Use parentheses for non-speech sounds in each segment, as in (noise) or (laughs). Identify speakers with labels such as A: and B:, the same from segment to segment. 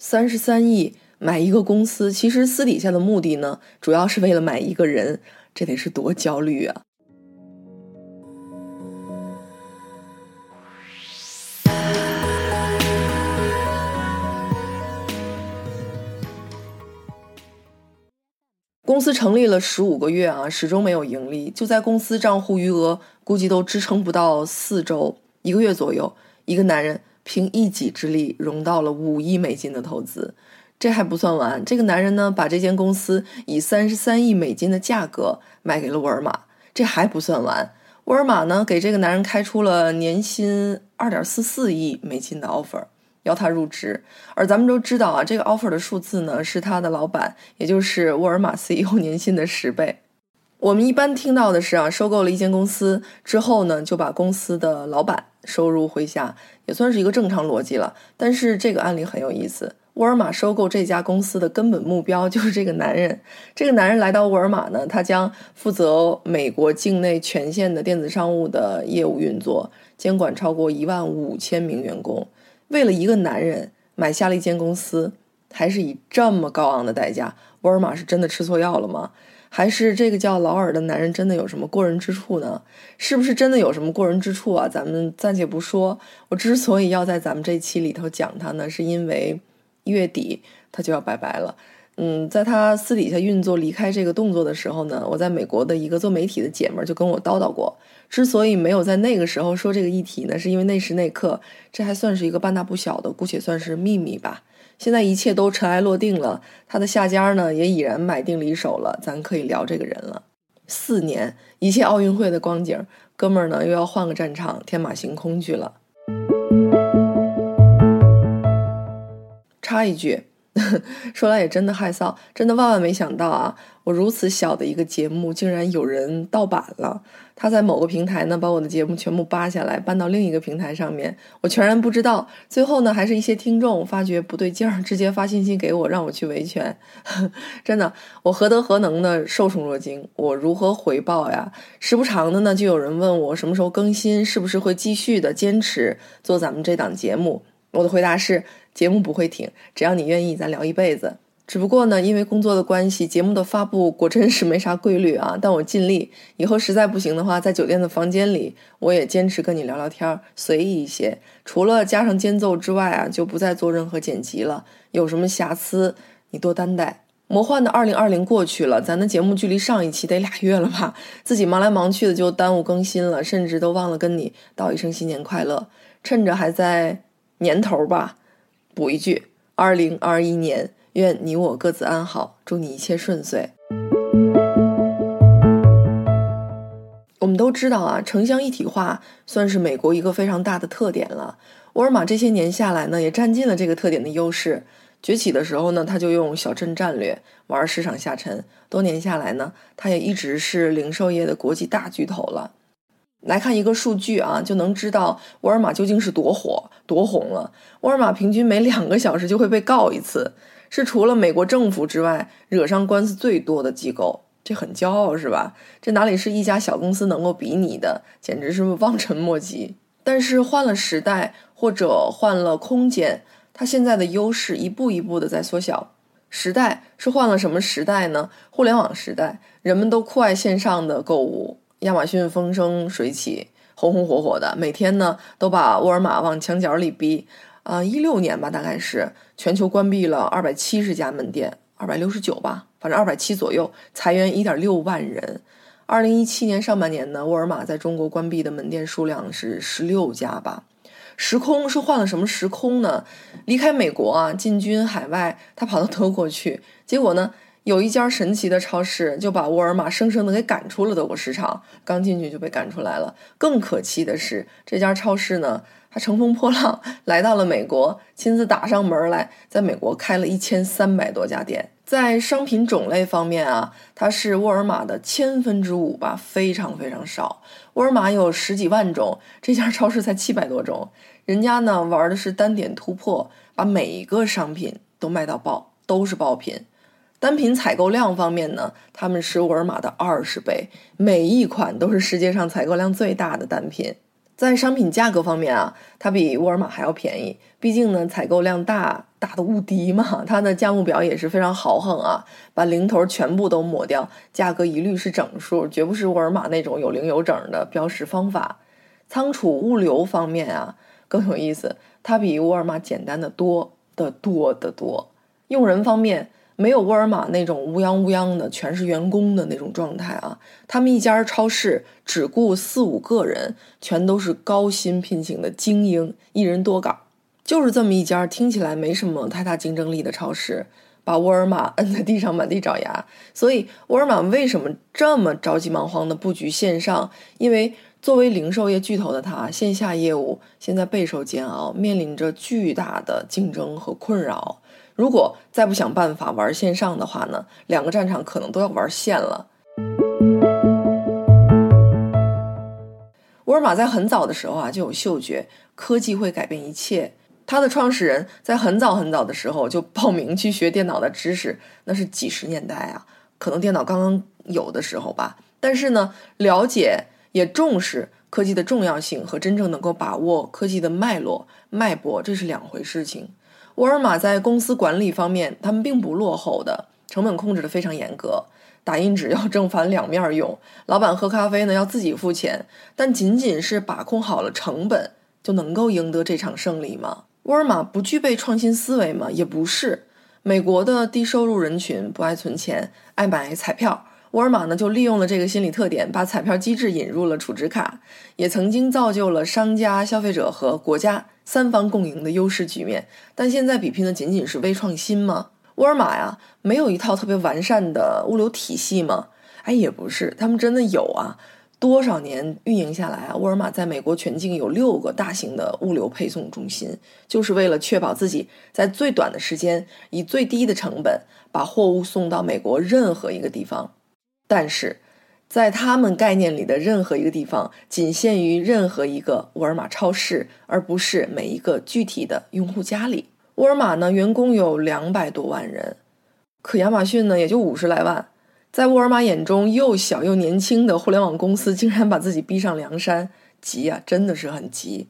A: 三十三亿买一个公司，其实私底下的目的呢，主要是为了买一个人，这得是多焦虑啊！公司成立了十五个月啊，始终没有盈利。就在公司账户余额估计都支撑不到四周，一个月左右，一个男人凭一己之力融到了五亿美金的投资。这还不算完，这个男人呢，把这间公司以三十三亿美金的价格卖给了沃尔玛。这还不算完，沃尔玛呢，给这个男人开出了年薪二点四四亿美金的 offer。要他入职，而咱们都知道啊，这个 offer 的数字呢是他的老板，也就是沃尔玛 CEO 年薪的十倍。我们一般听到的是啊，收购了一间公司之后呢，就把公司的老板收入麾下，也算是一个正常逻辑了。但是这个案例很有意思，沃尔玛收购这家公司的根本目标就是这个男人。这个男人来到沃尔玛呢，他将负责美国境内全线的电子商务的业务运作，监管超过一万五千名员工。为了一个男人买下了一间公司，还是以这么高昂的代价，沃尔玛是真的吃错药了吗？还是这个叫劳尔的男人真的有什么过人之处呢？是不是真的有什么过人之处啊？咱们暂且不说。我之所以要在咱们这期里头讲他呢，是因为月底他就要拜拜了。嗯，在他私底下运作离开这个动作的时候呢，我在美国的一个做媒体的姐们儿就跟我叨叨过。之所以没有在那个时候说这个议题呢，是因为那时那刻这还算是一个半大不小的，姑且算是秘密吧。现在一切都尘埃落定了，他的下家呢也已然买定离手了，咱可以聊这个人了。四年，一切奥运会的光景，哥们儿呢又要换个战场，天马行空去了。插一句。(laughs) 说来也真的害臊，真的万万没想到啊！我如此小的一个节目，竟然有人盗版了。他在某个平台呢，把我的节目全部扒下来，搬到另一个平台上面，我全然不知道。最后呢，还是一些听众发觉不对劲儿，直接发信息给我，让我去维权。(laughs) 真的，我何德何能的受宠若惊？我如何回报呀？时不常的呢，就有人问我什么时候更新，是不是会继续的坚持做咱们这档节目？我的回答是。节目不会停，只要你愿意，咱聊一辈子。只不过呢，因为工作的关系，节目的发布果真是没啥规律啊。(laughs) 但我尽力，以后实在不行的话，在酒店的房间里，我也坚持跟你聊聊天，随意一些。除了加上间奏之外啊，就不再做任何剪辑了。有什么瑕疵，你多担待。魔幻的二零二零过去了，咱的节目距离上一期得俩月了吧？自己忙来忙去的就耽误更新了，甚至都忘了跟你道一声新年快乐。趁着还在年头吧。补一句：二零二一年，愿你我各自安好，祝你一切顺遂。我们都知道啊，城乡一体化算是美国一个非常大的特点了。沃尔玛这些年下来呢，也占尽了这个特点的优势。崛起的时候呢，他就用小镇战略玩市场下沉。多年下来呢，他也一直是零售业的国际大巨头了。来看一个数据啊，就能知道沃尔玛究竟是多火、多红了。沃尔玛平均每两个小时就会被告一次，是除了美国政府之外惹上官司最多的机构。这很骄傲是吧？这哪里是一家小公司能够比拟的？简直是望尘莫及。但是换了时代或者换了空间，它现在的优势一步一步的在缩小。时代是换了什么时代呢？互联网时代，人们都酷爱线上的购物。亚马逊风生水起，红红火火的，每天呢都把沃尔玛往墙角里逼。啊，一六年吧，大概是全球关闭了二百七十家门店，二百六十九吧，反正二百七左右，裁员一点六万人。二零一七年上半年呢，沃尔玛在中国关闭的门店数量是十六家吧。时空是换了什么时空呢？离开美国啊，进军海外，他跑到德国去，结果呢？有一家神奇的超市，就把沃尔玛生生的给赶出了德国市场。刚进去就被赶出来了。更可气的是，这家超市呢，还乘风破浪来到了美国，亲自打上门来，在美国开了一千三百多家店。在商品种类方面啊，它是沃尔玛的千分之五吧，非常非常少。沃尔玛有十几万种，这家超市才七百多种。人家呢玩的是单点突破，把每一个商品都卖到爆，都是爆品。单品采购量方面呢，他们是沃尔玛的二十倍，每一款都是世界上采购量最大的单品。在商品价格方面啊，它比沃尔玛还要便宜，毕竟呢采购量大，大的无敌嘛，它的价目表也是非常豪横啊，把零头全部都抹掉，价格一律是整数，绝不是沃尔玛那种有零有整的标识方法。仓储物流方面啊更有意思，它比沃尔玛简单的多得多得多。用人方面。没有沃尔玛那种乌泱乌泱的全是员工的那种状态啊！他们一家超市只雇四五个人，全都是高薪聘请的精英，一人多岗。就是这么一家听起来没什么太大竞争力的超市，把沃尔玛摁在地上满地找牙。所以沃尔玛为什么这么着急忙慌的布局线上？因为作为零售业巨头的他，线下业务现在备受煎熬，面临着巨大的竞争和困扰。如果再不想办法玩线上的话呢，两个战场可能都要玩线了。沃尔玛在很早的时候啊就有嗅觉，科技会改变一切。它的创始人在很早很早的时候就报名去学电脑的知识，那是几十年代啊，可能电脑刚刚有的时候吧。但是呢，了解也重视科技的重要性和真正能够把握科技的脉络脉搏，这是两回事情。沃尔玛在公司管理方面，他们并不落后的，成本控制的非常严格，打印纸要正反两面用，老板喝咖啡呢要自己付钱，但仅仅是把控好了成本，就能够赢得这场胜利吗？沃尔玛不具备创新思维吗？也不是。美国的低收入人群不爱存钱，爱买彩票。沃尔玛呢，就利用了这个心理特点，把彩票机制引入了储值卡，也曾经造就了商家、消费者和国家三方共赢的优势局面。但现在比拼的仅仅是微创新吗？沃尔玛呀，没有一套特别完善的物流体系吗？哎，也不是，他们真的有啊。多少年运营下来啊，沃尔玛在美国全境有六个大型的物流配送中心，就是为了确保自己在最短的时间，以最低的成本把货物送到美国任何一个地方。但是，在他们概念里的任何一个地方，仅限于任何一个沃尔玛超市，而不是每一个具体的用户家里。沃尔玛呢，员工有两百多万人，可亚马逊呢也就五十来万。在沃尔玛眼中，又小又年轻的互联网公司，竟然把自己逼上梁山，急啊，真的是很急。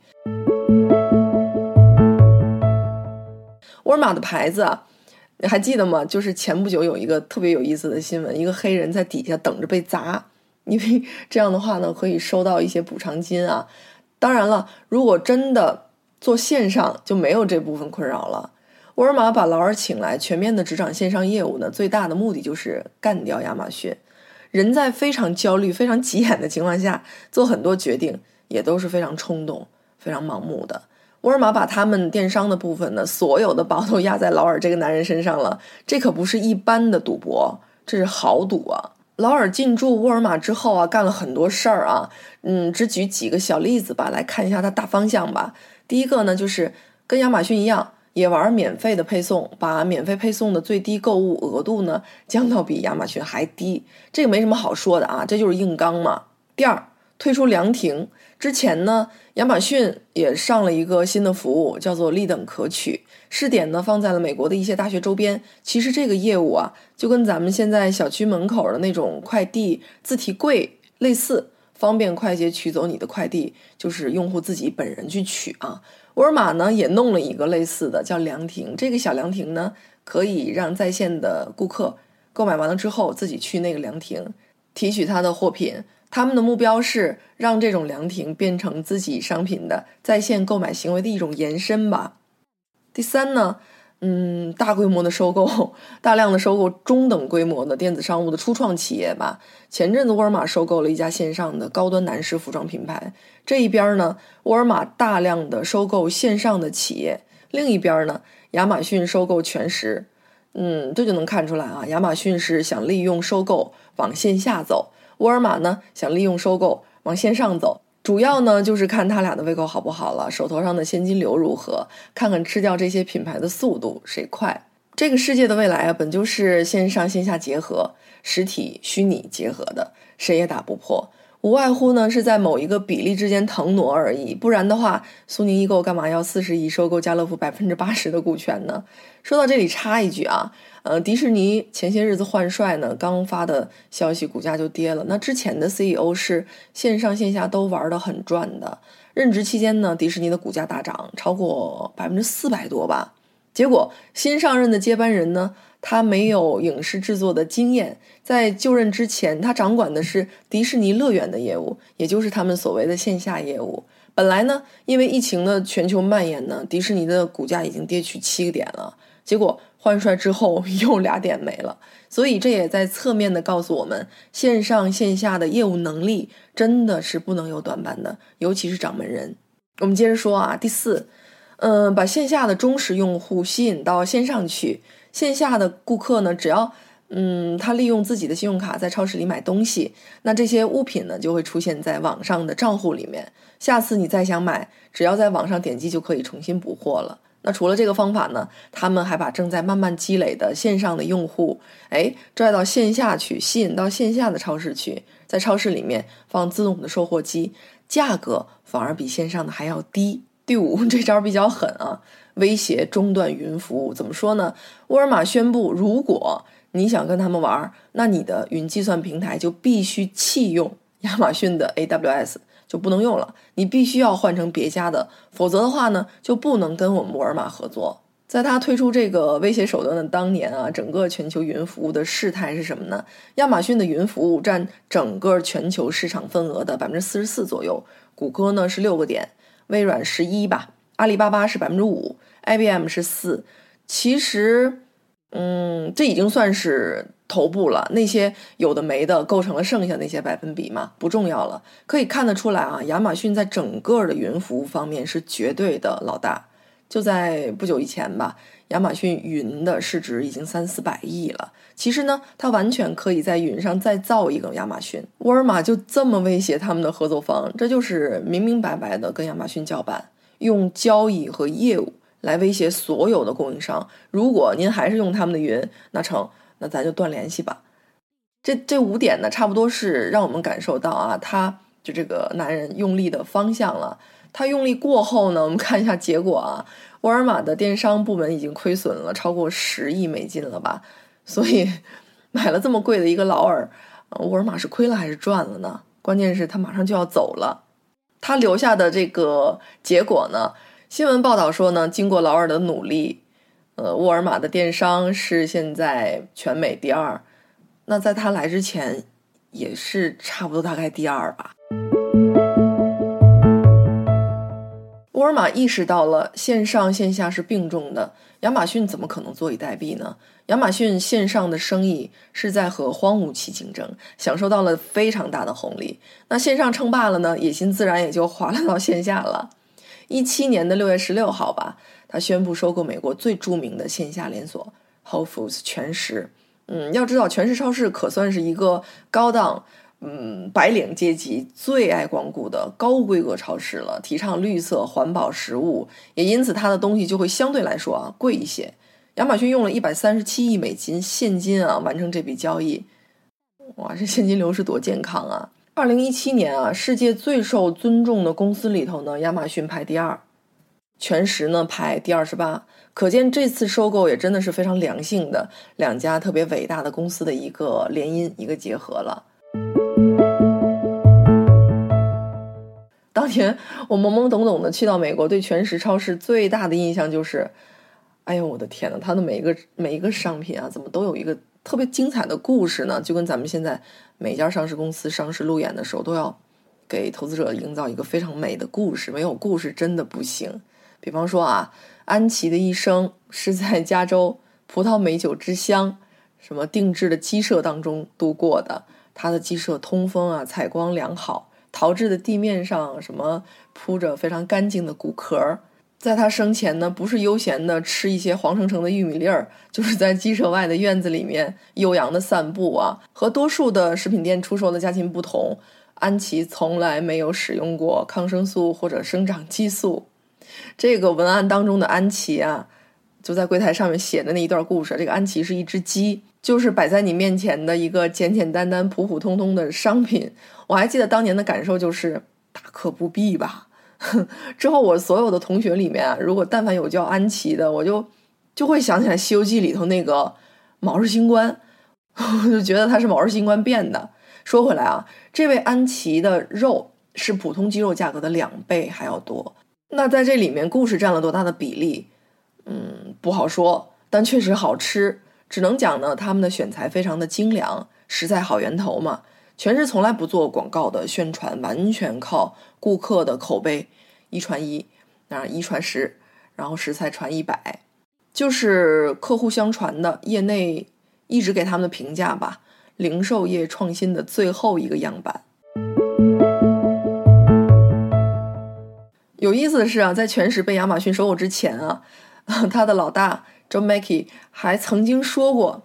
A: 沃尔玛的牌子啊。你还记得吗？就是前不久有一个特别有意思的新闻，一个黑人在底下等着被砸，因为这样的话呢，可以收到一些补偿金啊。当然了，如果真的做线上，就没有这部分困扰了。沃尔玛把劳尔请来，全面的执掌线上业务呢，最大的目的就是干掉亚马逊。人在非常焦虑、非常急眼的情况下，做很多决定也都是非常冲动、非常盲目的。沃尔玛把他们电商的部分呢，所有的宝都压在劳尔这个男人身上了。这可不是一般的赌博，这是豪赌啊！劳尔进驻沃尔玛之后啊，干了很多事儿啊。嗯，只举几个小例子吧，来看一下他大方向吧。第一个呢，就是跟亚马逊一样，也玩免费的配送，把免费配送的最低购物额度呢降到比亚马逊还低。这个没什么好说的啊，这就是硬刚嘛。第二，退出凉亭。之前呢，亚马逊也上了一个新的服务，叫做立等可取。试点呢放在了美国的一些大学周边。其实这个业务啊，就跟咱们现在小区门口的那种快递自提柜类似，方便快捷取走你的快递，就是用户自己本人去取啊。沃尔玛呢也弄了一个类似的，叫凉亭。这个小凉亭呢，可以让在线的顾客购买完了之后，自己去那个凉亭提取他的货品。他们的目标是让这种凉亭变成自己商品的在线购买行为的一种延伸吧。第三呢，嗯，大规模的收购，(laughs) 大量的收购中等规模的电子商务的初创企业吧。前阵子沃尔玛收购了一家线上的高端男士服装品牌，这一边呢，沃尔玛大量的收购线上的企业，另一边呢，亚马逊收购全时。嗯，这就能看出来啊，亚马逊是想利用收购往线下走。沃尔玛呢，想利用收购往线上走，主要呢就是看他俩的胃口好不好了，手头上的现金流如何，看看吃掉这些品牌的速度谁快。这个世界的未来啊，本就是线上线下结合、实体虚拟结合的，谁也打不破。无外乎呢是在某一个比例之间腾挪而已，不然的话，苏宁易购干嘛要四十亿收购家乐福百分之八十的股权呢？说到这里插一句啊，呃，迪士尼前些日子换帅呢，刚发的消息，股价就跌了。那之前的 CEO 是线上线下都玩的很赚的，任职期间呢，迪士尼的股价大涨超过百分之四百多吧。结果新上任的接班人呢，他没有影视制作的经验，在就任之前，他掌管的是迪士尼乐园的业务，也就是他们所谓的线下业务。本来呢，因为疫情的全球蔓延呢，迪士尼的股价已经跌去七个点了。结果换帅之后 (laughs) 又俩点没了，所以这也在侧面的告诉我们，线上线下的业务能力真的是不能有短板的，尤其是掌门人。我们接着说啊，第四，嗯，把线下的忠实用户吸引到线上去，线下的顾客呢，只要。嗯，他利用自己的信用卡在超市里买东西，那这些物品呢就会出现在网上的账户里面。下次你再想买，只要在网上点击就可以重新补货了。那除了这个方法呢，他们还把正在慢慢积累的线上的用户，哎，拽到线下去，吸引到线下的超市去，在超市里面放自动的售货机，价格反而比线上的还要低。第五，这招比较狠啊，威胁中断云服务。怎么说呢？沃尔玛宣布，如果你想跟他们玩，那你的云计算平台就必须弃用 (laughs) 亚马逊的 AWS，就不能用了。你必须要换成别家的，否则的话呢，就不能跟我们沃尔玛合作。在他推出这个威胁手段的当年啊，整个全球云服务的事态是什么呢？亚马逊的云服务占整个全球市场份额的百分之四十四左右，谷歌呢是六个点，微软十一吧，阿里巴巴是百分之五，IBM 是四。其实。嗯，这已经算是头部了。那些有的没的，构成了剩下那些百分比嘛，不重要了。可以看得出来啊，亚马逊在整个的云服务方面是绝对的老大。就在不久以前吧，亚马逊云的市值已经三四百亿了。其实呢，它完全可以在云上再造一个亚马逊。沃尔玛就这么威胁他们的合作方，这就是明明白白的跟亚马逊叫板，用交易和业务。来威胁所有的供应商，如果您还是用他们的云，那成，那咱就断联系吧。这这五点呢，差不多是让我们感受到啊，他就这个男人用力的方向了。他用力过后呢，我们看一下结果啊，沃尔玛的电商部门已经亏损了超过十亿美金了吧？所以买了这么贵的一个劳尔，沃尔玛是亏了还是赚了呢？关键是他马上就要走了，他留下的这个结果呢？新闻报道说呢，经过劳尔的努力，呃，沃尔玛的电商是现在全美第二。那在他来之前，也是差不多大概第二吧。沃尔玛意识到了线上线下是并重的，亚马逊怎么可能坐以待毙呢？亚马逊线上的生意是在和荒芜期竞争，享受到了非常大的红利。那线上称霸了呢，野心自然也就滑落到线下了。一七年的六月十六号吧，他宣布收购美国最著名的线下连锁 Whole Foods 全食。嗯，要知道全食超市可算是一个高档，嗯，白领阶级最爱光顾的高规格超市了，提倡绿色环保食物，也因此它的东西就会相对来说啊贵一些。亚马逊用了一百三十七亿美金现金啊完成这笔交易，哇，这现金流是多健康啊！二零一七年啊，世界最受尊重的公司里头呢，亚马逊排第二，全食呢排第二十八。可见这次收购也真的是非常良性的两家特别伟大的公司的一个联姻、一个结合了。(laughs) 当年我懵懵懂懂的去到美国，对全食超市最大的印象就是，哎呦我的天呐，它的每一个每一个商品啊，怎么都有一个。特别精彩的故事呢，就跟咱们现在每家上市公司上市路演的时候，都要给投资者营造一个非常美的故事。没有故事真的不行。比方说啊，安琪的一生是在加州葡萄美酒之乡什么定制的鸡舍当中度过的。他的鸡舍通风啊，采光良好，陶制的地面上什么铺着非常干净的骨壳。在他生前呢，不是悠闲的吃一些黄澄澄的玉米粒儿，就是在鸡舍外的院子里面悠扬的散步啊。和多数的食品店出售的家禽不同，安琪从来没有使用过抗生素或者生长激素。这个文案当中的安琪啊，就在柜台上面写的那一段故事。这个安琪是一只鸡，就是摆在你面前的一个简简单单、普普通通的商品。我还记得当年的感受就是大可不必吧。(laughs) 之后，我所有的同学里面，如果但凡有叫安琪的，我就就会想起来《西游记》里头那个卯日星官，(laughs) 我就觉得他是卯日星官变的。说回来啊，这位安琪的肉是普通鸡肉价格的两倍还要多。那在这里面，故事占了多大的比例？嗯，不好说，但确实好吃。只能讲呢，他们的选材非常的精良，食材好源头嘛。全是从来不做广告的宣传，完全靠顾客的口碑，一传一，啊一传十，然后食材传一百，就是客户相传的，业内一直给他们的评价吧。零售业创新的最后一个样板。有意思的是啊，在全食被亚马逊收购之前啊，(laughs) 他的老大 John Mackey 还曾经说过，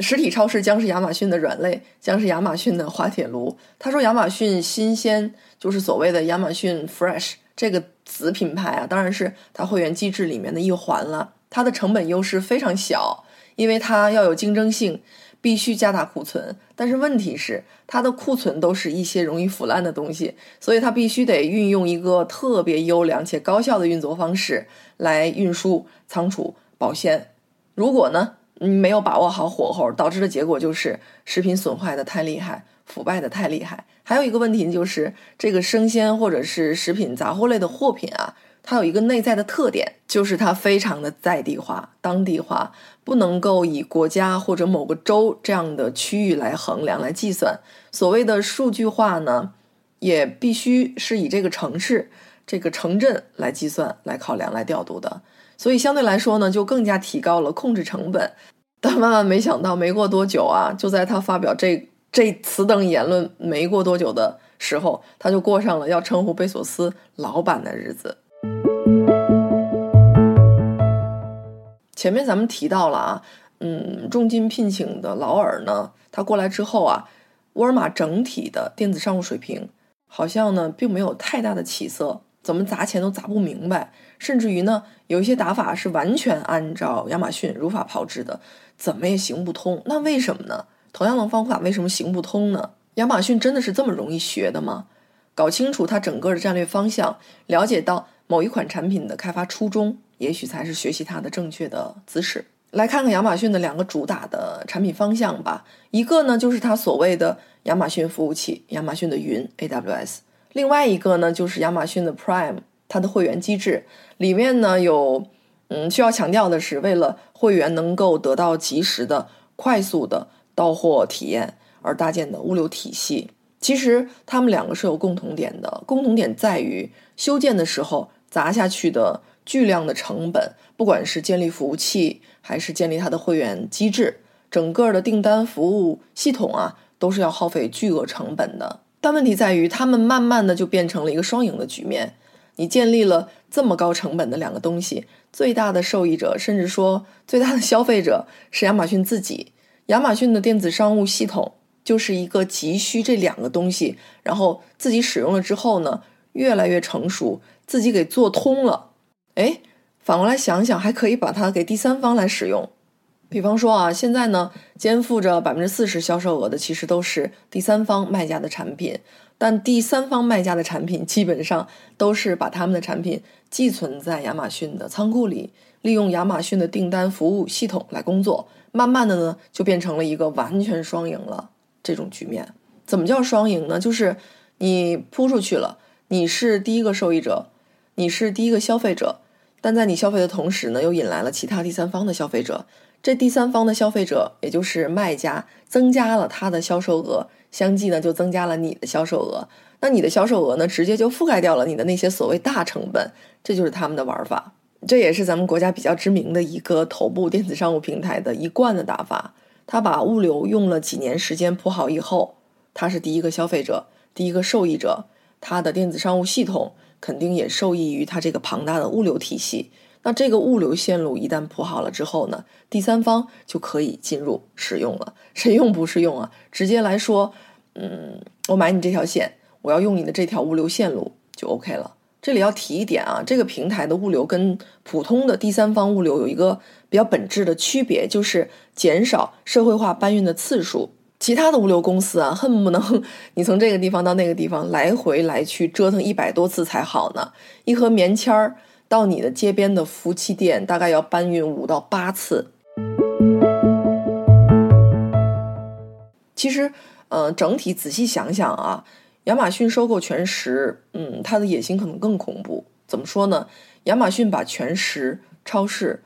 A: 实体超市将是亚马逊的软肋，将是亚马逊的滑铁卢。他说，亚马逊新鲜就是所谓的亚马逊 Fresh 这个子品牌啊，当然是它会员机制里面的一环了。它的成本优势非常小，因为它要有竞争性。必须加大库存，但是问题是，它的库存都是一些容易腐烂的东西，所以它必须得运用一个特别优良且高效的运作方式来运输、仓储、保鲜。如果呢，你没有把握好火候，导致的结果就是食品损坏的太厉害，腐败的太厉害。还有一个问题就是，这个生鲜或者是食品杂货类的货品啊。它有一个内在的特点，就是它非常的在地化、当地化，不能够以国家或者某个州这样的区域来衡量、来计算。所谓的数据化呢，也必须是以这个城市、这个城镇来计算、来考量、来调度的。所以相对来说呢，就更加提高了控制成本。但万万没想到，没过多久啊，就在他发表这这此等言论没过多久的时候，他就过上了要称呼贝索斯老板的日子。前面咱们提到了啊，嗯，重金聘请的劳尔呢，他过来之后啊，沃尔玛整体的电子商务水平好像呢并没有太大的起色，怎么砸钱都砸不明白，甚至于呢有一些打法是完全按照亚马逊如法炮制的，怎么也行不通。那为什么呢？同样的方法为什么行不通呢？亚马逊真的是这么容易学的吗？搞清楚它整个的战略方向，了解到某一款产品的开发初衷。也许才是学习它的正确的姿势。来看看亚马逊的两个主打的产品方向吧。一个呢，就是它所谓的亚马逊服务器，亚马逊的云 （AWS）。另外一个呢，就是亚马逊的 Prime，它的会员机制里面呢有，嗯，需要强调的是，为了会员能够得到及时的、快速的到货体验而搭建的物流体系。其实它们两个是有共同点的，共同点在于修建的时候砸下去的。巨量的成本，不管是建立服务器，还是建立它的会员机制，整个的订单服务系统啊，都是要耗费巨额成本的。但问题在于，他们慢慢的就变成了一个双赢的局面。你建立了这么高成本的两个东西，最大的受益者，甚至说最大的消费者是亚马逊自己。亚马逊的电子商务系统就是一个急需这两个东西，然后自己使用了之后呢，越来越成熟，自己给做通了。哎，反过来想想，还可以把它给第三方来使用。比方说啊，现在呢，肩负着百分之四十销售额的，其实都是第三方卖家的产品。但第三方卖家的产品，基本上都是把他们的产品寄存在亚马逊的仓库里，利用亚马逊的订单服务系统来工作。慢慢的呢，就变成了一个完全双赢了这种局面。怎么叫双赢呢？就是你铺出去了，你是第一个受益者，你是第一个消费者。但在你消费的同时呢，又引来了其他第三方的消费者。这第三方的消费者，也就是卖家，增加了他的销售额，相继呢就增加了你的销售额。那你的销售额呢，直接就覆盖掉了你的那些所谓大成本。这就是他们的玩法。这也是咱们国家比较知名的一个头部电子商务平台的一贯的打法。他把物流用了几年时间铺好以后，他是第一个消费者，第一个受益者。他的电子商务系统。肯定也受益于它这个庞大的物流体系。那这个物流线路一旦铺好了之后呢，第三方就可以进入使用了。谁用不是用啊？直接来说，嗯，我买你这条线，我要用你的这条物流线路就 OK 了。这里要提一点啊，这个平台的物流跟普通的第三方物流有一个比较本质的区别，就是减少社会化搬运的次数。其他的物流公司啊，(laughs) 恨不能你从这个地方到那个地方来回来去折腾一百多次才好呢。一盒棉签儿到你的街边的服务器店，大概要搬运五到八次。其实，呃，整体仔细想想啊，亚马逊收购全食，嗯，它的野心可能更恐怖。怎么说呢？亚马逊把全食超市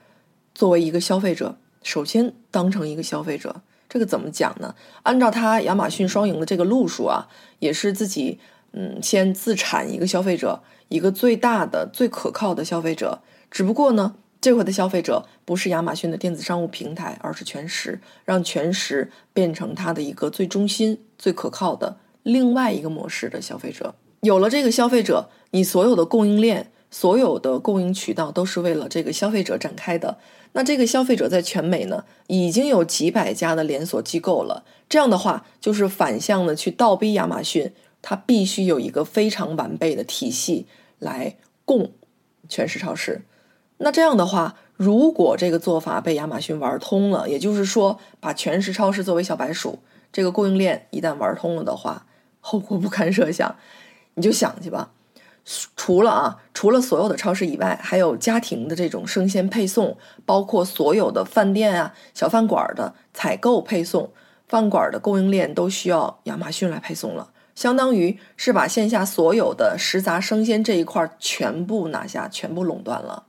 A: 作为一个消费者，首先当成一个消费者，这个怎么讲呢？按照他亚马逊双赢的这个路数啊，也是自己嗯先自产一个消费者，一个最大的、最可靠的消费者。只不过呢，这回的消费者不是亚马逊的电子商务平台，而是全时，让全时变成它的一个最中心、最可靠的另外一个模式的消费者。有了这个消费者，你所有的供应链。所有的供应渠道都是为了这个消费者展开的。那这个消费者在全美呢，已经有几百家的连锁机构了。这样的话，就是反向的去倒逼亚马逊，它必须有一个非常完备的体系来供全市超市。那这样的话，如果这个做法被亚马逊玩通了，也就是说，把全市超市作为小白鼠，这个供应链一旦玩通了的话，后果不堪设想。你就想去吧。除了啊，除了所有的超市以外，还有家庭的这种生鲜配送，包括所有的饭店啊、小饭馆的采购配送，饭馆的供应链都需要亚马逊来配送了，相当于是把线下所有的食杂生鲜这一块全部拿下，全部垄断了。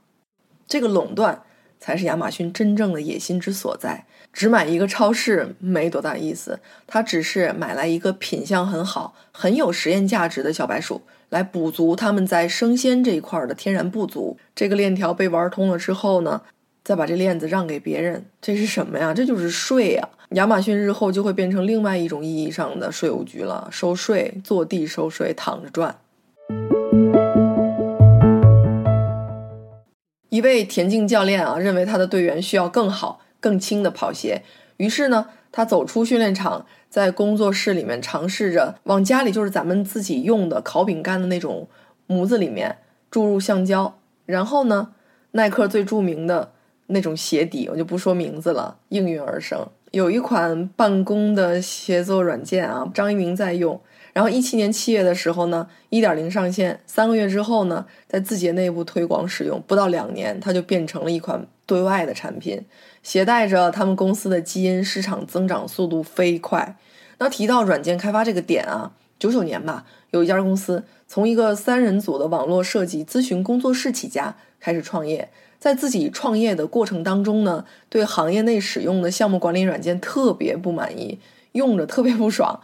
A: 这个垄断才是亚马逊真正的野心之所在。只买一个超市没多大意思，他只是买来一个品相很好、很有实验价值的小白鼠。来补足他们在生鲜这一块的天然不足。这个链条被玩通了之后呢，再把这链子让给别人，这是什么呀？这就是税呀！亚马逊日后就会变成另外一种意义上的税务局了，收税、坐地收税、躺着赚。一位田径教练啊，认为他的队员需要更好、更轻的跑鞋，于是呢，他走出训练场。在工作室里面尝试着往家里就是咱们自己用的烤饼干的那种模子里面注入橡胶，然后呢，耐克最著名的那种鞋底我就不说名字了，应运而生。有一款办公的协作软件啊，张一鸣在用。然后一七年七月的时候呢，一点零上线，三个月之后呢，在字节内部推广使用，不到两年，它就变成了一款对外的产品，携带着他们公司的基因，市场增长速度飞快。那提到软件开发这个点啊，九九年吧，有一家公司从一个三人组的网络设计咨询工作室起家，开始创业，在自己创业的过程当中呢，对行业内使用的项目管理软件特别不满意，用着特别不爽。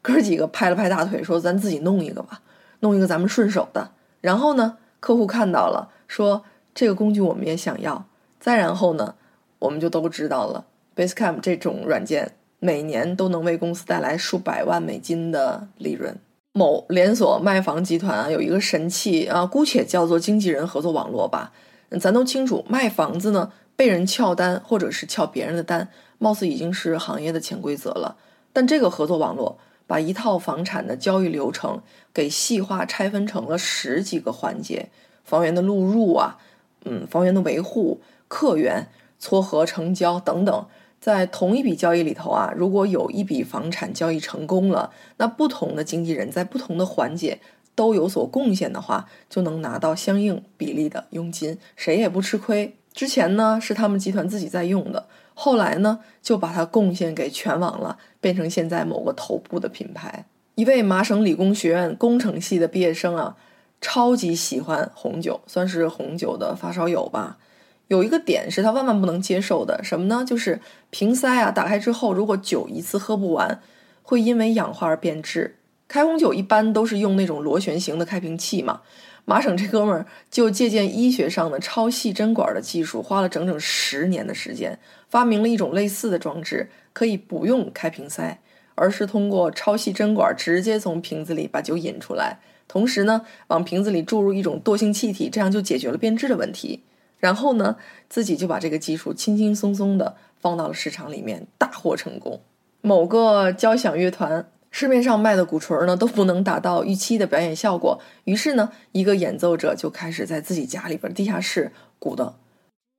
A: 哥几个拍了拍大腿，说：“咱自己弄一个吧，弄一个咱们顺手的。”然后呢，客户看到了，说：“这个工具我们也想要。”再然后呢，我们就都知道了，Basecamp 这种软件每年都能为公司带来数百万美金的利润。某连锁卖房集团啊，有一个神器啊，姑且叫做经纪人合作网络吧。咱都清楚，卖房子呢，被人撬单或者是撬别人的单，貌似已经是行业的潜规则了。但这个合作网络。把一套房产的交易流程给细化拆分成了十几个环节，房源的录入啊，嗯，房源的维护、客源、撮合、成交等等，在同一笔交易里头啊，如果有一笔房产交易成功了，那不同的经纪人在不同的环节都有所贡献的话，就能拿到相应比例的佣金，谁也不吃亏。之前呢是他们集团自己在用的。后来呢，就把它贡献给全网了，变成现在某个头部的品牌。一位麻省理工学院工程系的毕业生啊，超级喜欢红酒，算是红酒的发烧友吧。有一个点是他万万不能接受的，什么呢？就是瓶塞啊，打开之后，如果酒一次喝不完，会因为氧化而变质。开红酒一般都是用那种螺旋形的开瓶器嘛。麻省这哥们儿就借鉴医学上的超细针管的技术，花了整整十年的时间，发明了一种类似的装置，可以不用开瓶塞，而是通过超细针管直接从瓶子里把酒引出来，同时呢，往瓶子里注入一种惰性气体，这样就解决了变质的问题。然后呢，自己就把这个技术轻轻松松的放到了市场里面，大获成功。某个交响乐团。市面上卖的鼓槌呢都不能达到预期的表演效果，于是呢，一个演奏者就开始在自己家里边地下室鼓捣，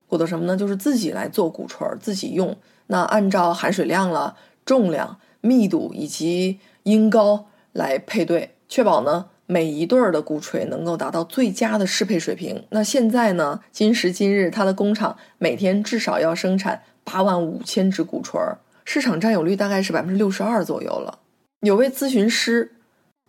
A: 鼓捣什么呢？就是自己来做鼓槌，自己用。那按照含水量了、重量、密度以及音高来配对，确保呢每一对儿的鼓槌能够达到最佳的适配水平。那现在呢，今时今日，他的工厂每天至少要生产八万五千只鼓槌，市场占有率大概是百分之六十二左右了。有位咨询师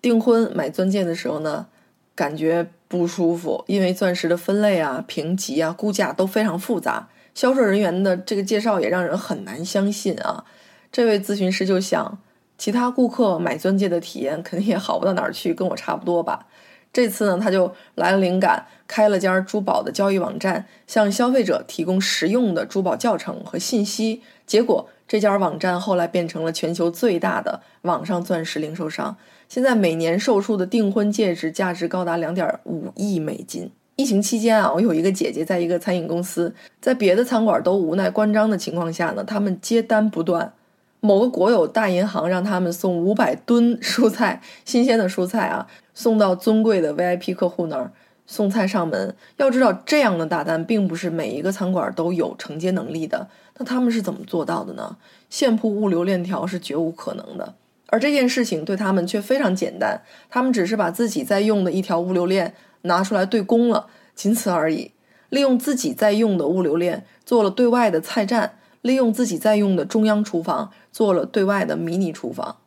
A: 订婚买钻戒的时候呢，感觉不舒服，因为钻石的分类啊、评级啊、估价都非常复杂，销售人员的这个介绍也让人很难相信啊。这位咨询师就想，其他顾客买钻戒的体验肯定也好不到哪儿去，跟我差不多吧。这次呢，他就来了灵感，开了家珠宝的交易网站，向消费者提供实用的珠宝教程和信息。结果，这家网站后来变成了全球最大的网上钻石零售商。现在每年售出的订婚戒指价值高达两点五亿美金。疫情期间啊，我有一个姐姐在一个餐饮公司，在别的餐馆都无奈关张的情况下呢，他们接单不断。某个国有大银行让他们送五百吨蔬菜，新鲜的蔬菜啊，送到尊贵的 VIP 客户那儿，送菜上门。要知道，这样的大单并不是每一个餐馆都有承接能力的。那他们是怎么做到的呢？线铺物流链条是绝无可能的，而这件事情对他们却非常简单。他们只是把自己在用的一条物流链拿出来对公了，仅此而已。利用自己在用的物流链做了对外的菜站。利用自己在用的中央厨房做了对外的迷你厨房。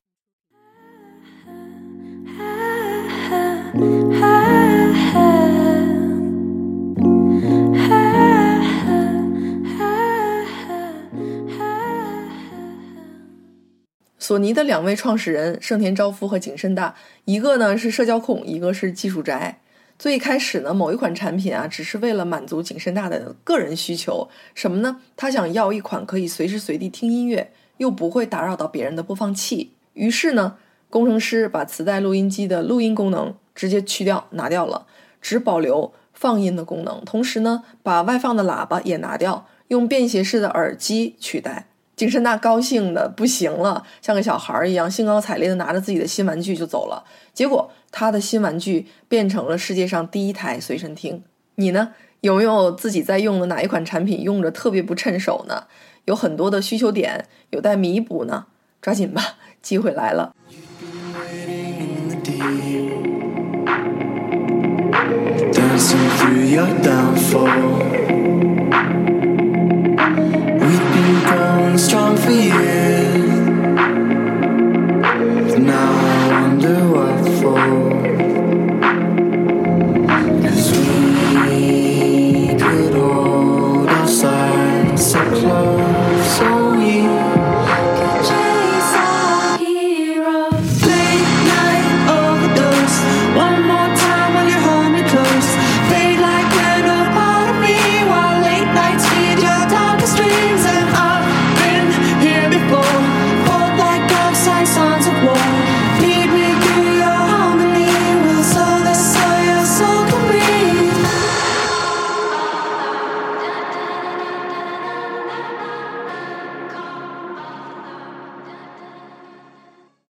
A: 索尼的两位创始人盛田昭夫和景深大，一个呢是社交控，一个是技术宅。最开始呢，某一款产品啊，只是为了满足景深大的个人需求，什么呢？他想要一款可以随时随地听音乐，又不会打扰到别人的播放器。于是呢，工程师把磁带录音机的录音功能直接去掉，拿掉了，只保留放音的功能。同时呢，把外放的喇叭也拿掉，用便携式的耳机取代。景深大高兴的不行了，像个小孩儿一样兴高采烈的拿着自己的新玩具就走了。结果他的新玩具变成了世界上第一台随身听。你呢？有没有自己在用的哪一款产品用着特别不趁手呢？有很多的需求点有待弥补呢。抓紧吧，(laughs) 机会来了。